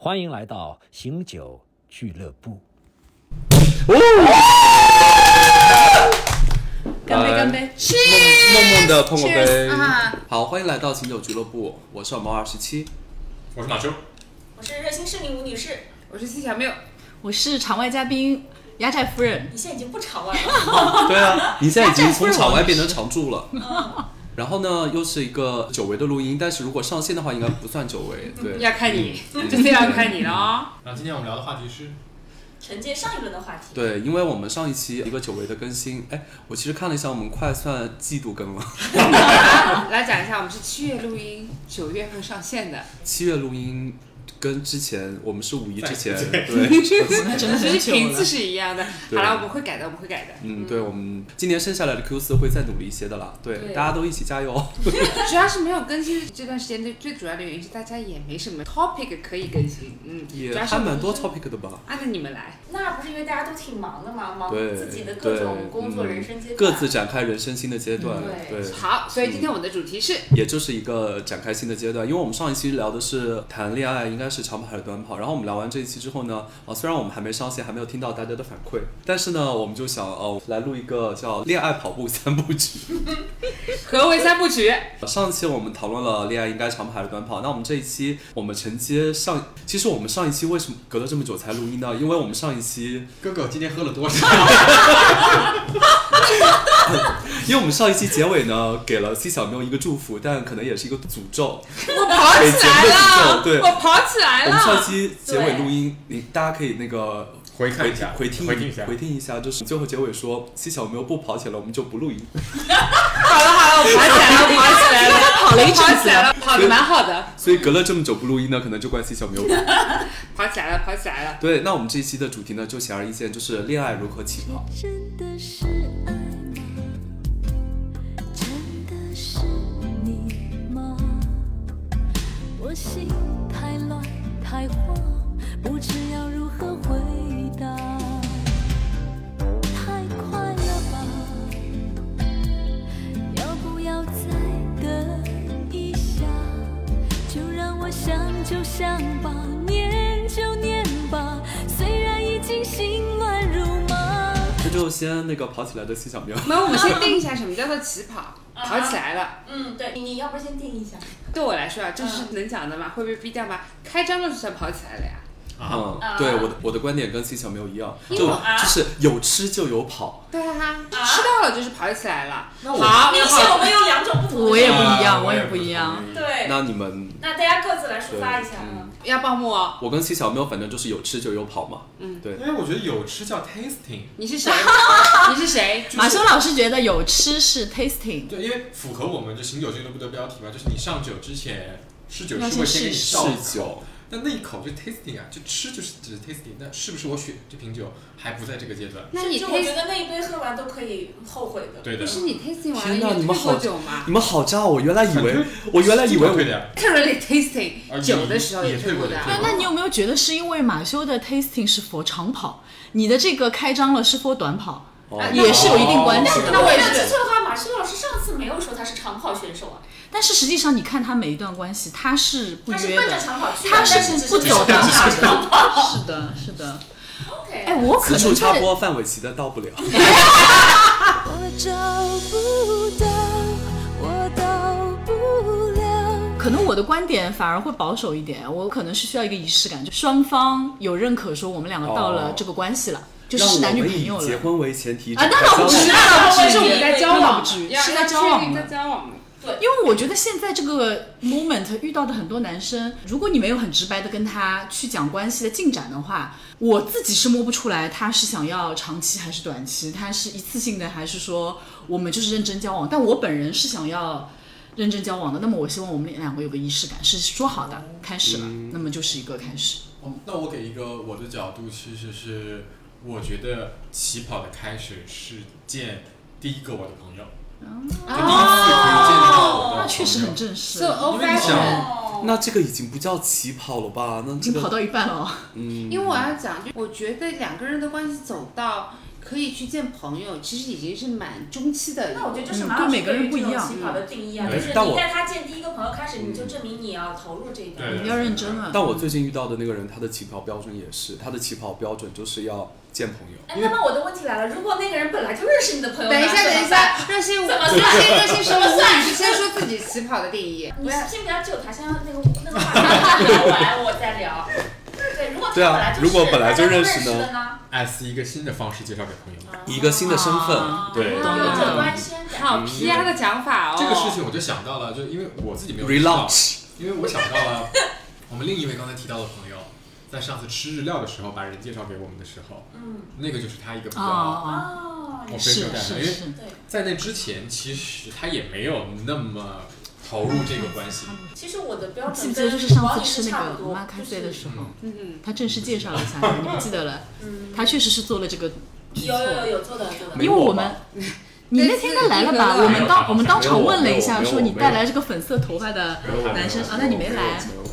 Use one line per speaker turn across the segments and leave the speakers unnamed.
欢迎来到醒酒俱乐部。
干杯干杯
梦梦梦的碰个杯
Cheers 啊。
好，欢迎来到醒酒俱乐部，我是小猫二十七。
我是马修，
我是热心市民吴女士，
我是七小缪，
我是场外嘉宾压寨夫人。
你现在已经不场外了，
对啊，你现在已经从场外变成 常驻了。然后呢，又是一个久违的录音，但是如果上线的话，应该不算久违。对，
要看你，这次要看你了哦。
然后今天我们聊的话题是，
承接上一轮的话题。
对，因为我们上一期一个久违的更新，哎，我其实看了一下，我们快算季度更了。
来讲一下，我们是七月录音，九月份上线的，
七月录音跟之前我们是五一之前，
对
其实频次。是一样的。好
对
了，我们会改的，我们会改的。
嗯，对，我们今年剩下来的 Q 四会再努力一些的啦。对，
对
大家都一起加油。
主要是没有更新这段时间，最最主要的原因是大家也没什么 topic 可以更新。嗯，
也还蛮多 topic 的吧。
按照你们来。
那不是因为大家都挺忙的嘛，忙
对
自己的各种
对
工作、
嗯
人生阶段，
各自展开人生新的阶段，
对，
好，所以今天我们的主题是
也就是一个展开新的阶段。因为我们上一期聊的是谈恋爱，应该是长跑还是短跑。然后我们聊完这一期之后呢，呃，虽然我们还没上线，还没有听到大家的反馈，但是呢，我们就想，呃、来录一个叫《恋爱跑步三部曲》。
何为三部曲？
上期我们讨论了恋爱应该长跑还是短跑，那我们这一期我们承接上，其实我们上一期为什么隔了这么久才录音呢？因为我们上一期，
哥哥今天喝了多少？
因为我们上一期结尾呢给了 C 小妞一个祝福，但可能也是一个诅咒。
我跑起来了，
对
我跑起来
我们上。期结尾录音，你大家可以那个
回看一下
回听
回听一下
回听一下，就是最后结尾说 C 小喵不跑起来，我们就不录音。
好了好了，我跑起来了，我跑起来了，
跑了一阵子
跑起来了，跑的蛮好的，
所以隔了这么久不录音呢，可能就怪 C 小喵。
跑起来了，跑起来了。
对，那我们这一期的主题呢，就显而易见，就是恋爱如何起跑。
真的是爱吗？真的是你吗？我心太乱太慌，不知要如何回答。太快了吧？要不要再等一下？就让我想就想吧，念就念吧，虽然已经心乱如麻。
这就先那个跑起来的七小喵。
那我们先 定一下什么叫做起跑，跑起来了。
嗯，对，你你要不先定一下，
对我来说啊，这是能讲的吗？会被逼掉吗？开张了就算跑起来了呀。
嗯
啊，
对，我的我的观点跟 C 小喵一样，就就是有吃就有跑。
对啊，吃到了就是跑起来了。
那我
好，
明显我们有两种不同的
我也不一样，
啊
我也不一样。。
对，
那你们，
那大家各自来抒发一下。
要报幕哦。
我跟七小喵反正就是有吃就有跑嘛。
嗯
对。
因为我觉得有吃叫 tasting，
你是谁？你是谁？
就是
马修老师觉得有吃是 tasting，
对，因为符合我们就醒酒俱乐部的标题嘛，就是你上酒之前试酒
要
是会先给你倒
试酒，
但那一口就 tasting 啊，就吃就是只是 tasting，那是不是我选这瓶酒还不在这个阶段？
那你
就我觉得那一杯喝完都可以后悔的。
对的。
不，是你 tasting 完了
你们好
酒吗？
你们好渣！我原来以为，我原来以为我
退的呀。
？Literally tasting
啊
酒的时候
也
退过的
那那你有没有觉得是因为马修的 tasting 是 for 长跑，你的这个开张了是 for 短跑，
哦。
也是有一定关系的。
那我也是。
没有记错的话，马修老师上次没有说他是。长跑选手啊，
但是实际上你看他每一段关系，他是不约的，他
是
是不走的。是的，是的。
OK，
哎，我可能在
插播，范玮琪的到不了。
我找不到，我到不了。
可能我的观点反而会保守一点，我可能是需要一个仪式感，就双方有认可说我们两个到了这个关系了，就是男女朋友了。
结婚为前提
啊，那倒不至于，
交往
那倒不至于，
是我们在交往，
是在交往
在。交往的。
因为我觉得现在这个 moment 遇到的很多男生，如果你没有很直白的跟他去讲关系的进展的话，我自己是摸不出来他是想要长期还是短期，他是一次性的还是说我们就是认真交往。但我本人是想要认真交往的，那么我希望我们两个有个仪式感，是说好的开始了，那么就是一个开始。
哦，那我给一个我的角度，其实是我觉得起跑的开始是见第一个我的朋友，就第一次可以见到我的朋友，
那确实很正式
因为你想
那这个已经不叫起跑了吧？那这个
已经跑到一半了哦。
嗯，
因为我要讲，就我觉得两个人的关系走到可以去见朋友，其实已经是蛮中期的一。
那我觉得这是
对每个人不一样
起跑的定义啊，
嗯
就是
但我
你带他见第一个朋友开始，你就证明你要投入这一段。
对
你要认真了。
但我最近遇到的那个人，他的起跑标准也是，他的起跑标准就是要见朋友。
哎，那么我的问题来了，如果那个人本来就认识你的朋友，
等一下，等一下，热心，
怎么
热
算
心，热心 生物，
怎么算
你是先说自己起跑的定义。
你先不要救他，先让那个那个话题聊完，我再聊。对，如果他
对啊
本来就是
如果本来就
认
认识呢
的呢？
艾斯一个新的方式介绍给朋友。
一个新的身份，
啊
对。
好 PR 的讲法哦。
这个事情我就想到了，就因为我自己没有
relaunch，
因为我想到了我们另一位刚才提到的朋友，在上次吃日料的时候把人介绍给我们的时候，
嗯，
那个就是他一个比较，
啊啊，
哦，
我非
是
常感动，因为
是是，
在那之前其实他也没有那么投入这个关系。
其实我的标
记
准跟
不记得就是上次吃那个
女士差不多
m a k a s 的时候，
嗯，
他正式介绍了一下，你不记得了？
嗯，
他确实是做了这个举
有有有做的
因为我们。你那天应该来了吧？我们当我们当场问了一下，说你带来这个粉色头发的男生啊，那你没来，嗯，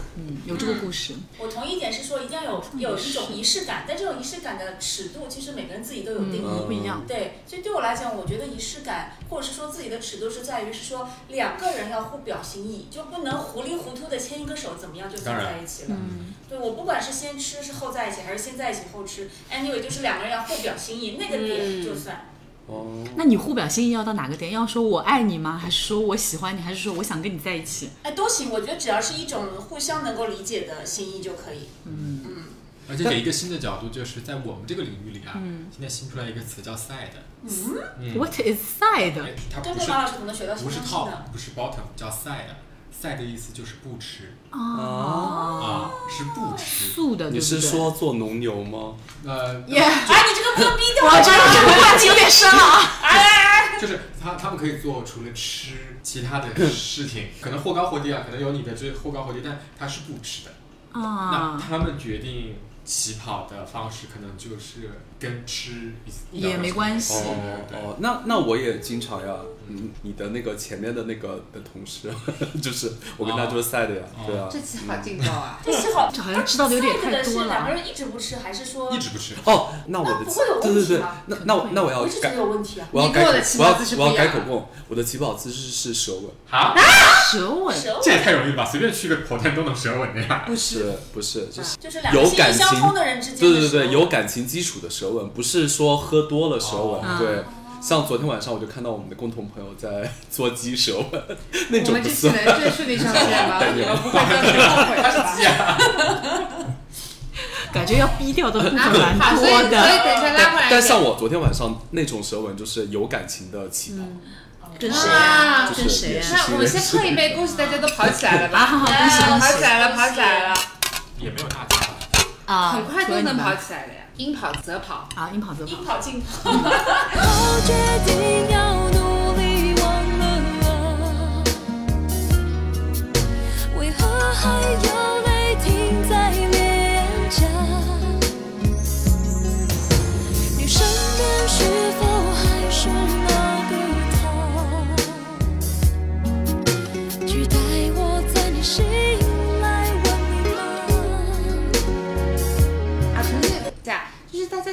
有这个故事。
我同意一点是说，一定要有有一种仪式感，但这种仪式感的尺度，其实每个人自己都有定义。
嗯，不一样。
对，所以对我来讲，我觉得仪式感，或者是说自己的尺度，是在于是说两个人要互表心意，就不能糊里糊涂的牵一个手，怎么样就
走
在一起了。
嗯，
对我不管是先吃是后在一起，还是先在一起后吃，anyway 就是两个人要互表心意，那个点就算。
哦，
那你互表心意要到哪个点？要说我爱你吗？还是说我喜欢你？还是说我想跟你在一起？
哎，都行，我觉得只要是一种互相能够理解的心意就可以。
嗯
嗯，
而且给一个新的角度，就是在我们这个领域里啊，
嗯
现在新出来一个词叫 side，
嗯，
嗯
，，What is side？
哎它
跟
不是
着马老师可能学到新
不是
东西
top，不是 bottom，叫 side，side 的意思就是不吃
啊，
啊，是不吃。
素的，
你是？说做农牛吗？
呃，
耶，
哎，你这个不能逼掉
我觉得这个话题有点深了啊。
就是他他们可以做除了吃其他的事情，可能或高或低啊，可能有你的这或高或低，但他是不吃的啊。那
啊，
他们决定起跑的方式，可能就是跟吃一
也没关系
哦哦，那那我也经常呀，嗯，你的那个前面的那个的同事，就是我跟他就是赛的呀，
哦。
对啊，
这期好劲爆啊！
这期好，
这好像知道的有点太多了。
两个人一直不吃，还是说
一直不吃。
哦，那我的
那不会有
对对对
问题吗，
那那我那我要改
我一直觉得，有问题啊？
我要改
我
要我要改口供，我的起跑姿势是舌吻，
啊，
舌吻，
这也太容易了吧？随便去个跑店都能舌吻的呀。
不
是不是就是
就是两个
有感
心相
情
通的人之间
对对对有感情基础的舌吻，不是说喝多了舌吻，
哦。
对。像昨天晚上我就看到我们的共同朋友在 做鸡舌吻，那
我
种不
们这期。能最顺利上线吗？你们不会后悔吧？
感觉要逼掉的部分蛮多的。
等一下拉回来。
但像我昨天晚上那种舌吻，就是有感情的起跑，
跟谁？
啊
就是
跟谁呀？
那我们先喝一杯，恭喜大家都跑起来了吧？
啊，好好，恭喜
哎
恭喜
跑起来了，跑起来了，
也没有大家吧。
啊！
很快都能跑起来的呀。应跑则跑，
啊，应跑则跑
应。跑尽跑。
我决定要努力忘了，为何还有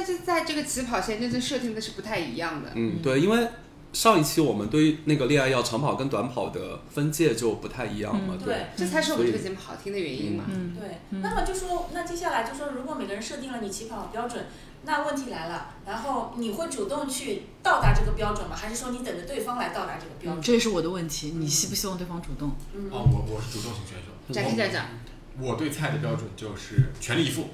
就是在这个起跑线真正设定的是不太一样的。
嗯，对，因为上一期我们对于那个恋爱要长跑跟短跑的分界就不太一样嘛，
对
对，
这才是我们这个节目好听的原因嘛。
嗯，
对，那么就说，那接下来就说，如果每个人设定了你起跑标准，那问题来了，然后你会主动去到达这个标准吗？还是说你等着对方来到达这个标
嗯，
准？
这也是我的问题。你希不希望对方主动？
嗯，
哦，我我是主动型选手。
展开讲讲。
我对菜的标准就是全力以赴，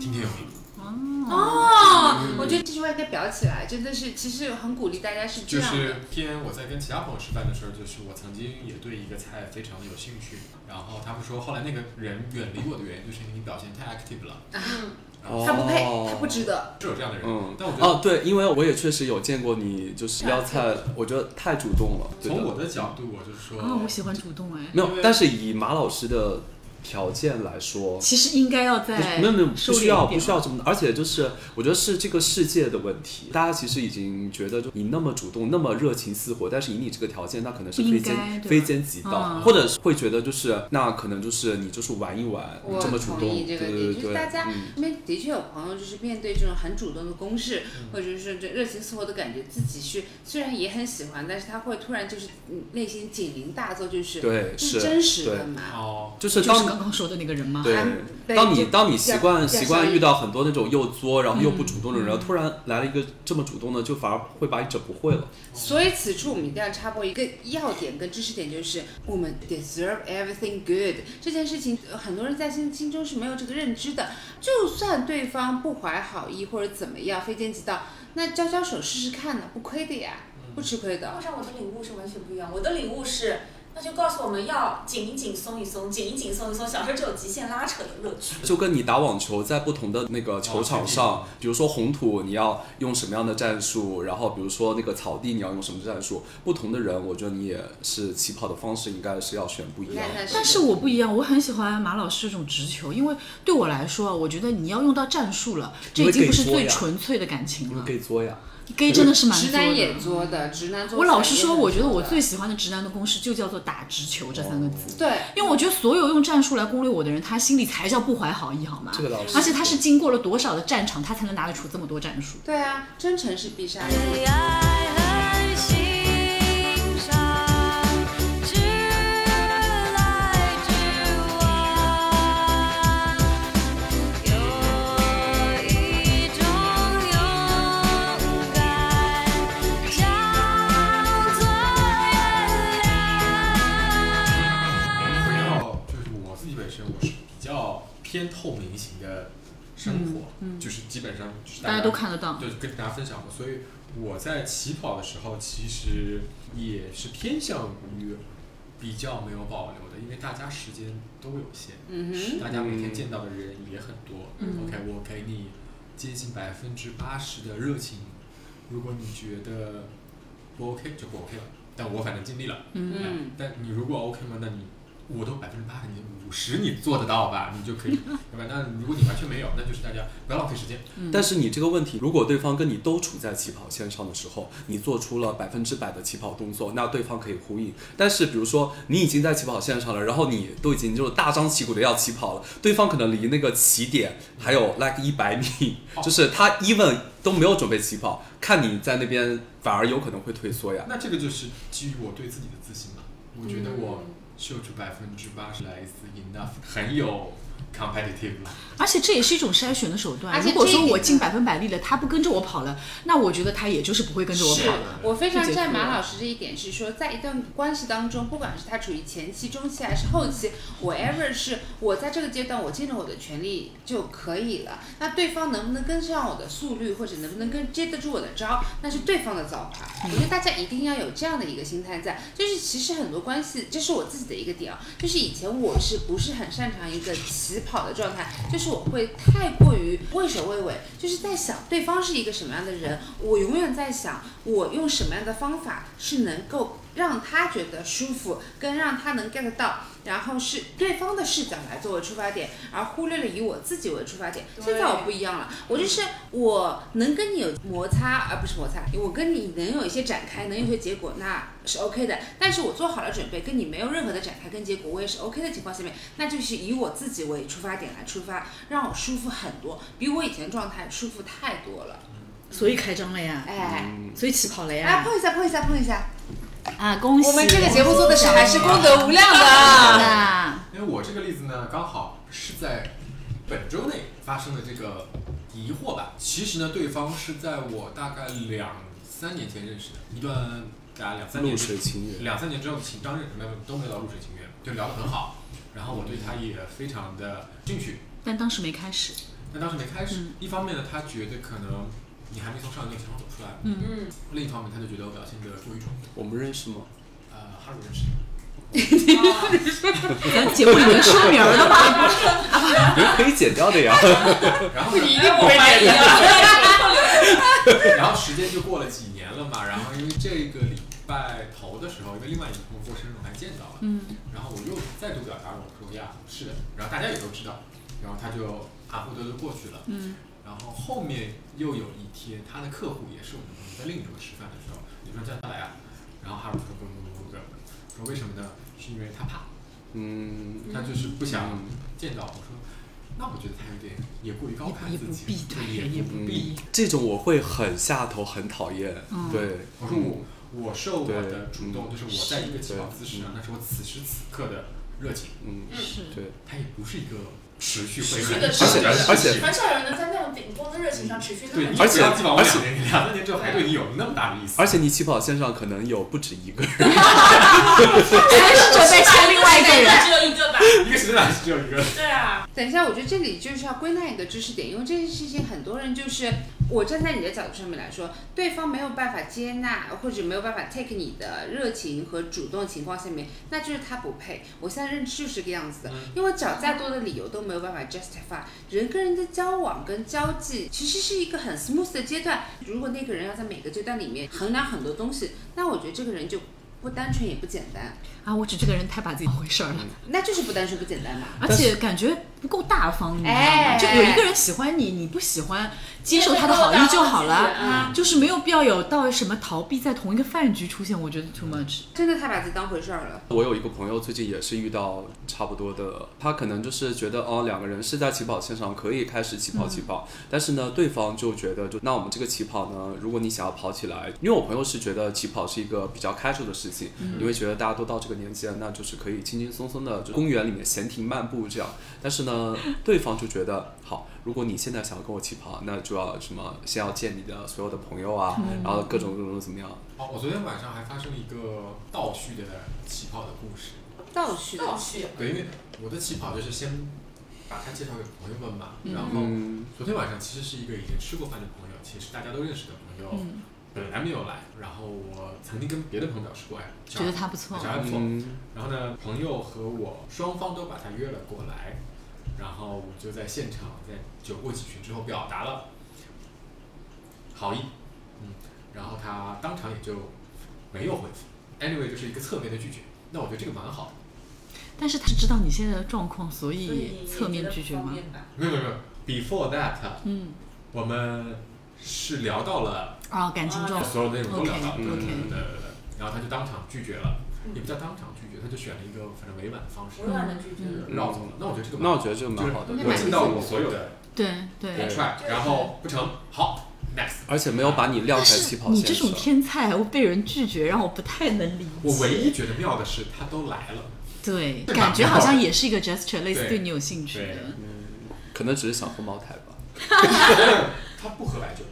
听天由命。
哦，我觉得这句话应该表起来，真的是，其实很鼓励大家是这样的。
就是偏我在跟其他朋友吃饭的时候，就是我曾经也对一个菜非常的有兴趣，然后他们说后来那个人远离我的原因就是因为你表现太 active 了，
嗯，
他不配，
哦。
他不值得。
是有这样的人，
嗯，
但我觉得
哦，对，因为我也确实有见过你，就是要菜，我觉得太主动了。
从我的角度，我就说，
啊，我喜欢主动哎。
没有，但是以马老师的条件来说，
其实应该要在
没有没有，不需要不需要这么的，而且就是我觉得是这个世界的问题，大家其实已经觉得，就你那么主动，那么热情似火，但是以你这个条件，那可能是非奸非奸即盗，
嗯。
或者是会觉得就是那可能就是你就是玩一玩，你这么主动，对
这个，
对对对，
就是大家
嗯。
身边的确有朋友，就是面对这种很主动的攻势，或者是这热情似火的感觉，自己是虽然也很喜欢，但是他会突然就是嗯内心警铃大作，就是
对是
真实的嘛？
哦，
就是当
就是刚刚说的那个人吗？
对
还
当你当你习惯习惯遇到很多那种又作然后又不主动的人，
嗯
然后突然来了一个这么主动的，就反而会把你整不会了。
所以此处我们一定要插播一个要点跟知识点，就是我们 deserve everything good 这件事情，呃很多人在心心中是没有这个认知的。就算对方不怀好意或者怎么样，非奸即盗，那交交手试试看呢，不亏的呀，不吃亏的
好。像我的领悟是完全不一样。我的领悟是，那就告诉我们要紧一紧，松一松，紧一紧，松一松，小时候就有极限拉扯的乐趣。
就跟你打网球，在不同的那个球场上，比如说红土你要用什么样的战术，然后比如说那个草地你要用什么战术，不同的人，我觉得你也是起跑的方式应该是要选不一样
但是我不一样，我很喜欢马老师这种直球，因为对我来说，我觉得你要用到战术了，这已经不是最纯粹的感情了。
可以作呀，
gay 真的是蛮
直
作的
男也作的，直男作。
我老实说，我觉得我最喜欢的直男的公式就叫做打直球这三个字。
对。
因为我觉得所有用战术来攻略我的人，他心里才叫不怀好意，好吗？
这个老师
而且他是经过了多少的战场，他才能拿得出这么多战术。
对啊，真诚是必杀技。
生活，就是基本上就是
大家都看得到。
对，跟大家分享过。所以我在起跑的时候，其实也是偏向于比较没有保留的，因为大家时间都有限，
嗯哼。
大家每天见到的人也很多。
嗯
OK，我给你接近百分之八十的热情，如果你觉得不 OK 就不 OK 了，但我反正尽力了。
嗯
但你如果 OK 吗？那你我都百分之八，你五十你做得到吧？你就可以，对吧？那如果你完全没有，那就是大家不要浪费时间。
但是你这个问题，如果对方跟你都处在起跑线上的时候，你做出了百分之百的起跑动作，那对方可以呼应。但是比如说你已经在起跑线上了，然后你都已经就是大张旗鼓的要起跑了，对方可能离那个起点还有 like 一百米，就是他 even 都没有准备起跑，看你在那边反而有可能会退缩呀。
那这个就是基于我对自己的自信嘛。我觉得我秀出百分之八十来自 enough，很有 competitive 了。
而且这也是一种筛选的手段。如果说我尽百分百力了，他不跟着我跑了，那我觉得他也就是不会跟着我跑了。
我非常赞马老师这一点，是说在一段关系当中，不管是他处于前期、中期还是后期，whatever 是我在这个阶段我尽了我的全力就可以了。那对方能不能跟上我的速率，或者能不能跟接得住我的招，那是对方的造化。我觉得大家一定要有这样的一个心态在，就是其实很多关系，这是我自己的一个点啊，就是以前我是不是很擅长一个起跑的状态，就是我会太过于畏首畏尾，就是在想对方是一个什么样的人，我永远在想我用什么样的方法是能够让他觉得舒服，跟让他能 get 到，然后是对方的视角来作为出发点，而忽略了以我自己为出发点。现在我不一样了，我就是我能跟你有摩擦，而不是摩擦，我跟你能有一些展开，能有一些结果，那是 OK 的。但是我做好了准备，跟你没有任何的展开跟结果，我也是 OK 的情况下面，那就是以我自己为出发点来出发，让我舒服很多，比我以前状态舒服太多了。
所以开张了呀，
哎，
所以起跑了
来
呀。
碰一下，碰一下，碰一下。
啊，恭喜！
我们这个节目做的是还是功德无量的。
啊，
因为我这个例子呢，刚好是在本周内发生的这个疑惑吧。其实呢，对方是在我大概两三年前认识的，一段大概两三年
露水情缘，
两三年之后的情张认识，没有都没有到露水情缘，就聊得很好。然后我对他也非常的兴趣，
但当时没开始。
但当时没开始。
嗯
一方面呢，他觉得可能你还没从上一个情况走出来；
嗯嗯，
另一方面，他就觉得我表现的过于冲动。
我们认识吗？
呃，哈鲁认识的。
咱节目里面说名儿的吗？
人可以剪掉的呀。
然后呢
一定不会剪掉。
然后时间就过了几年了嘛，然后因为这个礼拜拜头的时候，因为另外一个朋友过生日，我还见到了。
嗯，
然后我又再度表达，我说呀，是的。然后大家也都知道，然后他就啊不得就过去了。
嗯，
然后后面又有一天，他的客户也是我们在另一桌吃饭的时候，你说叫他来啊，然后哈鲁说不不不不不，说为什么呢？是因为他怕，
嗯，
他就是不想
嗯
见到。我说，那我觉得他有点也过于高看自己，
不必，对，
也
也不
不必
必。。
这种我会很下头，很讨厌。
嗯
对，
我说我我受我的主动，就是我在一个起跑姿势上，那是我此时此刻的热情，
嗯，
是
对，
他也不是一个持续会
持续的
很长的
而且
很少有人能在那种顶峰的热情上持续那
对，
么久。
你只要基本上我
而且
两三年之后还对你有那么大的意思，
而且你起跑线上可能有不止一个人。
还是准备签另外一个人。
只有一个吧？
一个时间段只有一个。
对啊，
等一下，我觉得这里就是要归纳一个知识点，因为这件事情很多人就是我站在你的角度上面来说，对方没有办法接纳或者没有办法 take 你的热情和主动情况下面，那就是他不配。我现在认知就是这个样子的，因为找再多的理由都没有办法 justify 人跟人的交往跟交际，其实是一个很 smooth 的阶段。如果那个人要在每个阶段里面衡量很多东西，那我觉得这个人就不单纯也不简单，
啊，我指这个人太把自己当回事儿了，
那就是不单纯不简单嘛。
而且感觉不够大方，你知道吗？
哎
就有一个人喜欢你，你不喜欢，接受他的好意就好了，
嗯
就是没有必要有到什么逃避在同一个饭局出现，我觉得 too much。
真的太把自己当回事儿了。
我有一个朋友最近也是遇到差不多的，他可能就是觉得哦，两个人是在起跑线上可以开始起跑起跑，但是呢，对方就觉得就那我们这个起跑呢，如果你想要跑起来，因为我朋友是觉得起跑是一个比较 casual 的事情，因为觉得大家都到这个年纪了，那就是可以轻轻松松的就公园里面闲庭漫步这样，但是呢，对方就觉得好，如果你现在想要跟我起跑，那就要什么先要见你的所有的朋友啊，然后各种各种怎么样，
哦，我昨天晚上还发生了一个倒叙的起跑的故事。
倒叙
倒叙。
对，因为我的起跑就是先把他介绍给朋友们嘛，然后
嗯
昨天晚上其实是一个已经吃过饭的朋友，其实大家都认识的朋友，
嗯
本来没有来，然后我曾经跟别的朋友表示过，哎，
觉得他不错
小还不错。
嗯
然后呢，朋友和我双方都把他约了过来，然后我就在现场在酒过几巡之后表达了好意，嗯，然后他当场也就没有回复，anyway 就是一个侧面的拒绝。那我觉得这个蛮好的，
但是他是知道你现在的状况，所
以
侧面拒绝吗？
没有没有没有，before that，
嗯，
我们是聊到了
啊，感情状
所有的内容都聊到了
，OK，
对对对对对，然后他就当场拒绝了，也不叫当场拒绝，他就选了一个反正委婉的方式
委婉的拒绝
嗯
绕走了。那我觉得这个
那我觉得这个蛮好的，
就是
对
我尽到我所有的
对对。
try，然后不成，好，next。
而且没有把你晾在起
跑线你这种。天才还会被人拒绝，让我不太能理解。
我唯一觉得妙的是，他都来了，
对，感觉好像也是一个 gesture，类似
对
对你有兴趣的。嗯。
可能只是想喝茅台吧。
他不喝白酒的，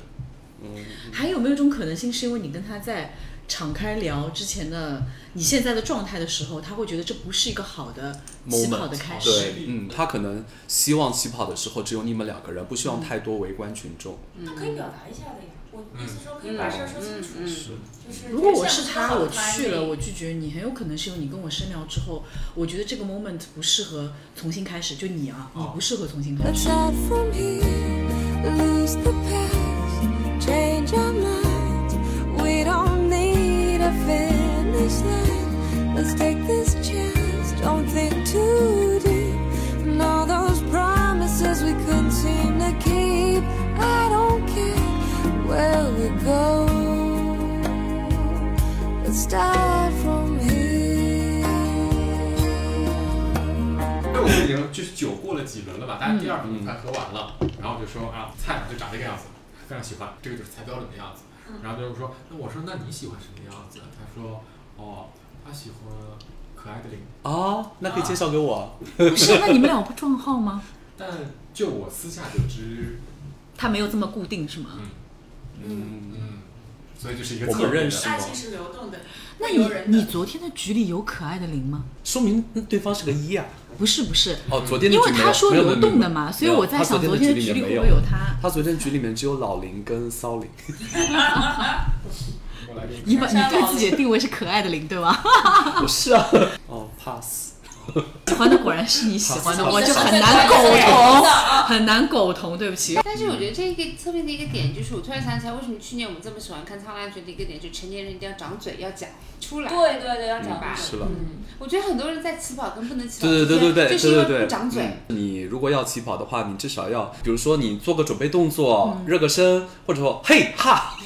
嗯，
还有没有一种可能性，是因为你跟他在敞开聊之前的你现在的状态的时候，他会觉得这不是一个好的起跑的开始。
对，嗯，他可能希望起跑的时候只有你们两个人，不希望太多围观群众。
他可以表达一下的呀。我意思说可以把事儿说清楚。
嗯嗯
就是
如果我是他，我去了，我拒绝你，很有可能是因为你跟我深聊之后，我觉得这个 moment 不适合重新开始。就你啊，你不适合重新开始。
change our minds. We don't need a finish line. Let's take this chance, don't think too deep. And all those promises we couldn't seem to keep. I don't care where we go. Let's start from here.
因为我们已经就是酒过了几轮了嘛，大家第二瓶快喝完了，然后我就说啊，菜嘛就长这个样子， 非常喜欢，这个就是才标准的样子。然后就是说，那我说那你喜欢什么样子？他说哦，他喜欢可爱的零，
哦，那可以介绍给我。
不是，那你们俩不撞号吗？
但就我私下得知，
他没有这么固定是吗？
嗯，
嗯嗯，所以就是一个
我们认识
爱情是流动的，
那你你昨天的局里有可爱的零吗？
说明对方是个一啊。
不是不是，
哦，昨天的
因为他说流动的嘛，所以我在想昨天的
局
局里会不会有他？
他昨天局里面只有老林跟骚林。
你把你对自己的定位是可爱的林对吧？
不是啊。哦，pass。
喜欢的果然是你喜欢的，我就很难苟同，很难苟同，对不起。
但是我觉得这一个侧面的一个点，就是我突然想起来，为什么去年我们这么喜欢看《苍兰诀》的一个点，就是成年人一定要长嘴，要讲出来。
对对对，要讲
明白
是了。
嗯，
我觉得很多人在起跑跟不能起跑
对
之间，
对对对对
就是因为
对对对，
不长嘴。
嗯你如果要起跑的话，你至少要，比如说你做个准备动作，
嗯
热个身，或者说嘿哈，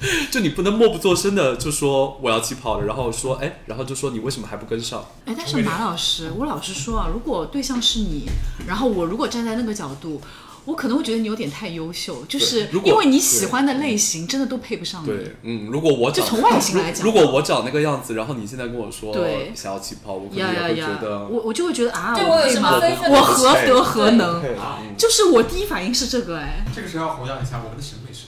就你不能默不作声的就说我要起跑了，然后说哎，然后就说你为什么还不跟上？
哎，但是马老师，我老实说啊，如果对象是你，然后我如果站在那个角度，我可能会觉得你有点太优秀，就是因为你喜欢的类型真的都配不上你。
对，嗯，如果我长
就从外形来讲
如果我长那个样子，然后你现在跟我说
对
想要起跑，我可能也会觉
呀！
得
我我就会觉得啊，
对我有什么
我何德何能？就是我第一反应是这个哎，
这个时候要弘扬一下，我们的审美是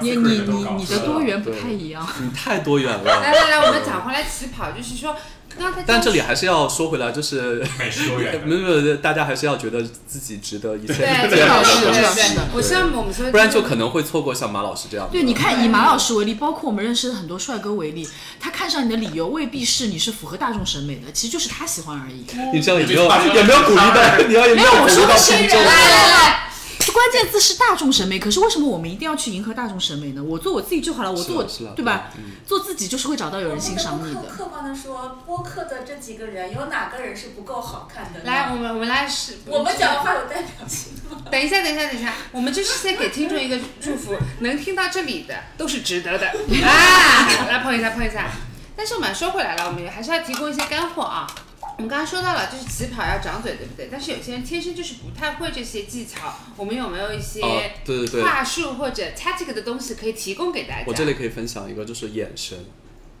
你
你你你的多元不太一样。
你太多元了。
来来来，我们讲回来起跑，就是说，刚才
但这里还是要说回来，就是
美是多元的。
没有没有，大家还是要觉得自己值得一切
对，
这样的
这倒是
东西
这倒是的
我希望我们所有，
不然就可能会错过像马老师这样。
对，你看以马老师为例，包括我们认识的很多帅哥为例，他看上你的理由未必是你是符合大众审美的，其实就是他喜欢而已。
你这样也没有也没有鼓励到，你要也没有
没有，我
鼓励到
说的是
听众。
来来来，关键字是大众审美，可是为什么我们一定要去迎合大众审美呢？我做我自己就好了，我做我对吧？
嗯
做自己就是会找到有人欣赏你的。
客客观的说，播客的这几个人有哪个人是不够好看的？
来，我们我们来是，
我们讲的话有代表性吗？
等一下，等一下，等一下，我们就是先给听众一个祝福，能听到这里的都是值得的 啊！来碰一下，碰一下。但是我们说回来了，我们还是要提供一些干货啊。我们刚刚说到了，就是起跑要长嘴，对不对？但是有些人天生就是不太会这些技巧，我们有没有一些
哦对对对
话术或者 tactic 的东西可以提供给大家？
我这里可以分享一个，就是眼神，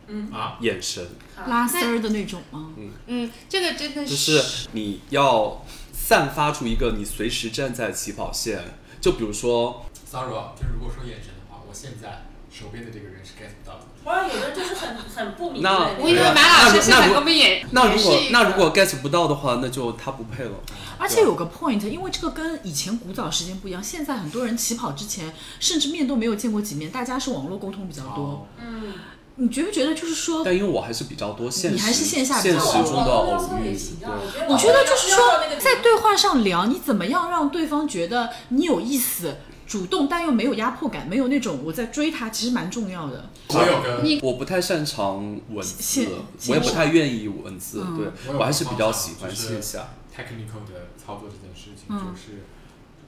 嗯
啊，
眼神，
拉丝儿的那种吗？
嗯嗯，这个真的是
就是你要散发出一个你随时站在起跑线。就比如说
，sorry，啊就如果说眼神的话，我现在手边的这个人是 get 不到的。
哇，有的就是很很不明
那
我以为马老师是
那如
想给我们演，
那如果那如果 get 不到的话，那就他不配了。
而且有个 point，因为这个跟以前古早时间不一样，现在很多人起跑之前甚至面都没有见过几面，大家是网络沟通比较多。
哦
嗯，
你觉不觉得就是说，
但因为我还是比较多现实，
你还是线下比
现
较多
实中的偶遇，
也行啊，我觉得
就是说在对话上聊，你怎么样让对方觉得你有意思、主动，但又没有压迫感，没有那种我在追他，其实蛮重要的。
我有个
你
我不太擅长文字，我也不太愿意文字，
嗯
对
我
还是比较喜欢
就是
线下。
technical 的操作这件事情，
嗯
就是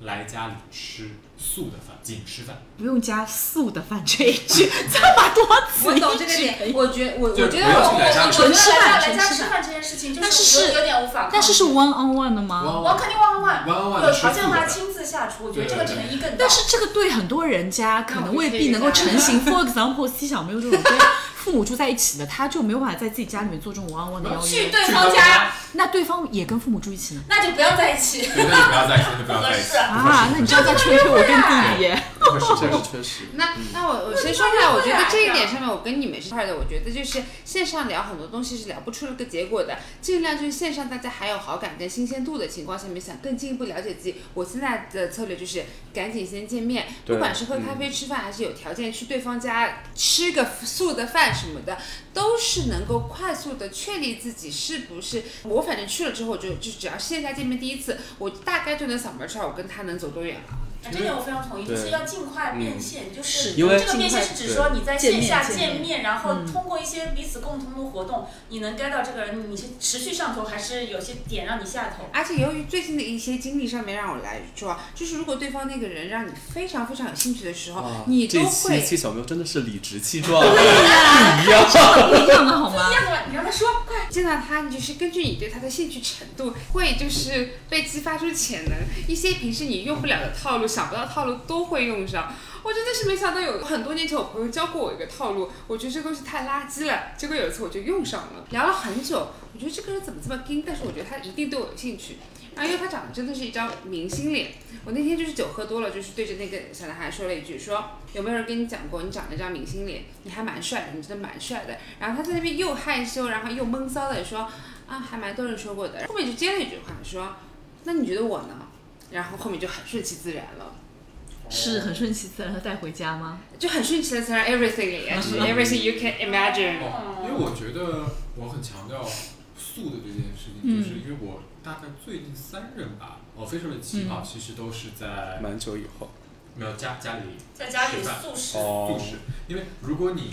来家里吃素的饭，仅吃饭。
不用加素的饭这一句，这么多词，
我懂这个点，我觉我我觉得我
我觉得
纯吃饭
来家
纯吃饭。
吃饭这件事情，就
但是是
有有点无法，
但是是 one on one 的吗？
我肯定
one on one
有条件的。话亲自下厨，我觉得这个诚意更大。
但是这个对很多人家可能未必能够成型。For example，C 小没有这种跟父母住在一起的，他就没有办法在自己家里面做这种 on one 的邀约。
去对方家，
那对方也跟父母住一起呢？
那就不要在一起。
那就不要在一起，那就不要在一起
不合适
啊，那你这样再吹吹我跟弟弟耶。
不合适
这个确实，
那那我我先说一下，我觉得这一点上面我跟你们是一块的。我觉得就是线上聊很多东西是聊不出个结果的，尽量就是线上大家还有好感跟新鲜度的情况下面，想更进一步了解自己。我现在的策略就是赶紧先见面，不管是喝咖啡、吃饭，还是有条件去对方家吃个素的饭什么的，都是能够快速的确立自己是不是。我反正去了之后，就就只要线下见面第一次，我大概就能扫描出来，我跟他能走多远了。
这点我非常同意，就是要尽快变现，就是
因为
这个变现是指说你在线下
见面，
然后
嗯
通过一些彼此共同的活动，你能 get 到这个人，你是持续上头，还是有些点让你下头？
而且由于最近的一些经历上面，让我来说，就是如果对方那个人让你非常非常有兴趣的时候，
啊
你都
这期
会
七小喵真的是理直气壮，
不一样的好吗
一？样的，你让他说，快。
见到他，你就是根据你对他的兴趣程度，会就是被激发出潜能，一些平时你用不了的套路、想不到套路都会用上。我真的是没想到有很多年前我朋友教过我一个套路，我觉得这个东西太垃圾了，结果有一次我就用上了，聊了很久，我觉得这个人怎么这么硬，但是我觉得他一定对我有兴趣。然后因为他长得真的是一张明星脸，我那天就是酒喝多了，就是对着那个小男孩说了一句说有没有人跟你讲过你长了一张明星脸，你还蛮帅的，你真的蛮帅的。然后他在那边又害羞，然后又闷骚的说啊，还蛮多人说过的。后面就接了一句话说，那你觉得我呢？然后后面就很顺其自然了。
是很顺其自然的带回家吗？
就很顺其自然，everything everything you can imagine。
哦，因为我觉得我很强调素的这件事情，就是因为我大概最近三任吧，我飞车的起跑其实都是在
蛮久以后，
没有家家里
在家里素食，
哦。
素食，因为如果你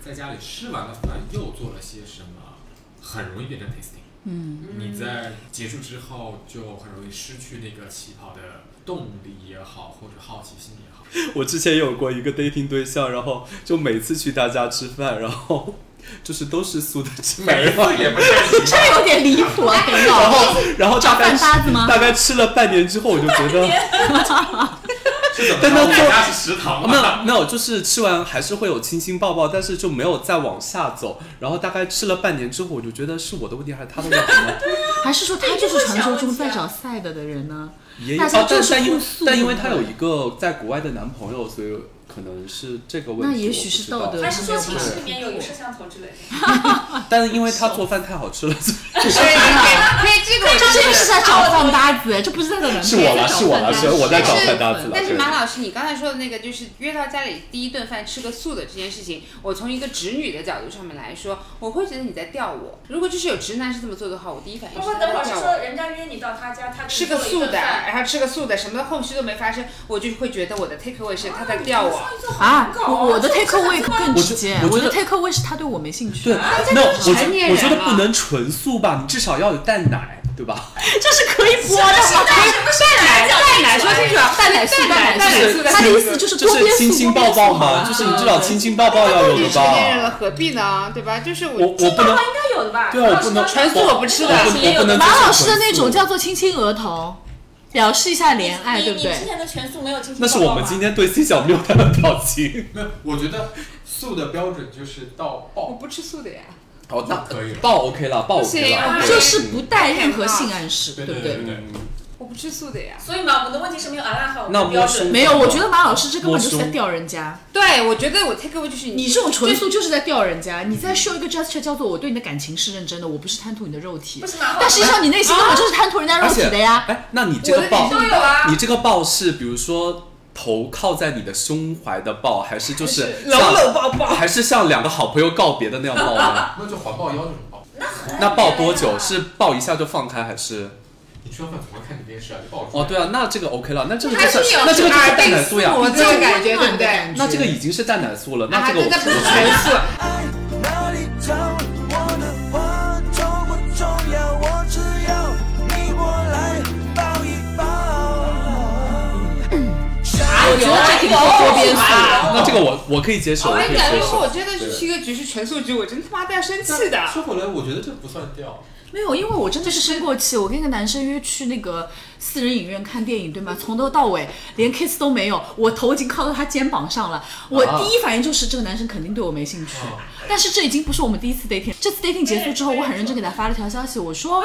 在家里吃完了饭又做了些什么，很容易变成 tasting。
嗯，
你在结束之后就很容易失去那个起跑的动力也好，或者好奇心也好。
我之前有过一个 dating 对象，然后就每次去他家吃饭，然后就是都是素的吃饭，
每一
然后
次也不太行。
这有点离谱啊，很
然。后然后大概
找饭搭子吗
大概吃了半年之后，我就觉得？但他做
我家是食堂
没
吗？
有没有，就是吃完还是会有亲亲抱抱，但是就没有再往下走。然后大概吃了半年之后，我就觉得是我的问题还是他的问题呢？
还是说他就是传说中在找赛的的人呢？
也有
大家
哦，但
就是
但因为
互诉
但因为
对不对
她有一个在国外的男朋友，所以可能是这个问题。
那也许是道德
还是说寝室里面有一个摄像头之类的？
但是因为他做饭太好吃了，所以
这个我
这
就
是在找饭搭子，这不是在找
是我了，是我了，是我在找饭搭子了。
但是马老师，你刚才说的那个，就是约到家里第一顿饭吃个素的这件事情，我从一个直女的角度上面来说，我会觉得你在吊我。如果就是有直男是这么做的话，我第一反应是
等会儿是说
他在吊我。
人家约你到他家，他
吃个素的，然后吃个素的，什么后续都没发生，我就会觉得我的 take away 是他在吊我。
啊，我我的 take away 更直接，
我觉得
我的 take away 是他对我没兴趣。
对，那，我觉得我觉得不能纯素吧，你至少要有蛋奶，对吧？
这是可以播的吗？
蛋奶，蛋奶，说清楚啊，
蛋奶素，
蛋奶，
蛋奶素，
蛋奶素的
他的意思就是
就
多边
亲亲抱抱嘛，就是你至少亲亲抱抱要有
你
的
成年人了，
吧？
何必呢？对吧？就是
我我不能
应该有的吧？
对啊我不能
全素我不吃的
我不我不能
马老师的那种叫做亲亲额头，表示一下怜爱，对不对
你？之前的全素没有进行
那是我们今天对 C 小六他的表情。
没有，我觉得素的标准就是到爆
我不吃素的呀。
哦，那
可以了。
抱 OK 了，
爆
OK 了
就是不带任何性暗示，
对
对不对？
对对
嗯
我不吃素的呀。
所以嘛，我们的问题是没有阿拉好标准。
没有，我觉得马老师这根本就是在
摸胸
吊人家。
对，我觉得我 take away 就是
你这种纯素就是在吊人家，你在 show 一个 gesture 叫做我对你的感情是认真的，我不是贪图你的肉体
不。是嘛？
但实际上你内心根本就是贪图人家肉体的呀。
哎，那你这个抱
我的
都有啊。
你这个抱是比如说头靠在你的胸怀的抱，还是就是
搂
像
搂抱抱
还是像两个好朋友告别的那样抱呢？
那就环抱腰那种抱。
那抱多久？是抱一下就放开，还是？
你吃完饭总要看着电视啊，就抱住。
哦，对啊，那这个 OK 了，那这个就
还是
那这个就是蛋奶素呀，
我这个感觉，对不对？
那这个已经是蛋奶素了，那
啊，
这个我
这不是全素。
爱哪里找？我的话重不重要？我只要你过来抱一抱。
我觉得这挺多边素的。
那这个我我可以接受，我可以
我跟你讲，
接受
如果我。真的是去一个局是全素局，我真他妈的要生气的。
说回来，我觉得这不算掉。
没有，因为我真的是生过气。我跟一个男生约去那个私人影院看电影，对吗？从头到尾连 kiss 都没有，我头已经靠到他肩膀上了。我
啊
第一反应就是这个男生肯定对我没兴趣。
哦
但是这已经不是我们第一次 dating。这次 dating 结束之后，我很认真给他发了条消息，我说，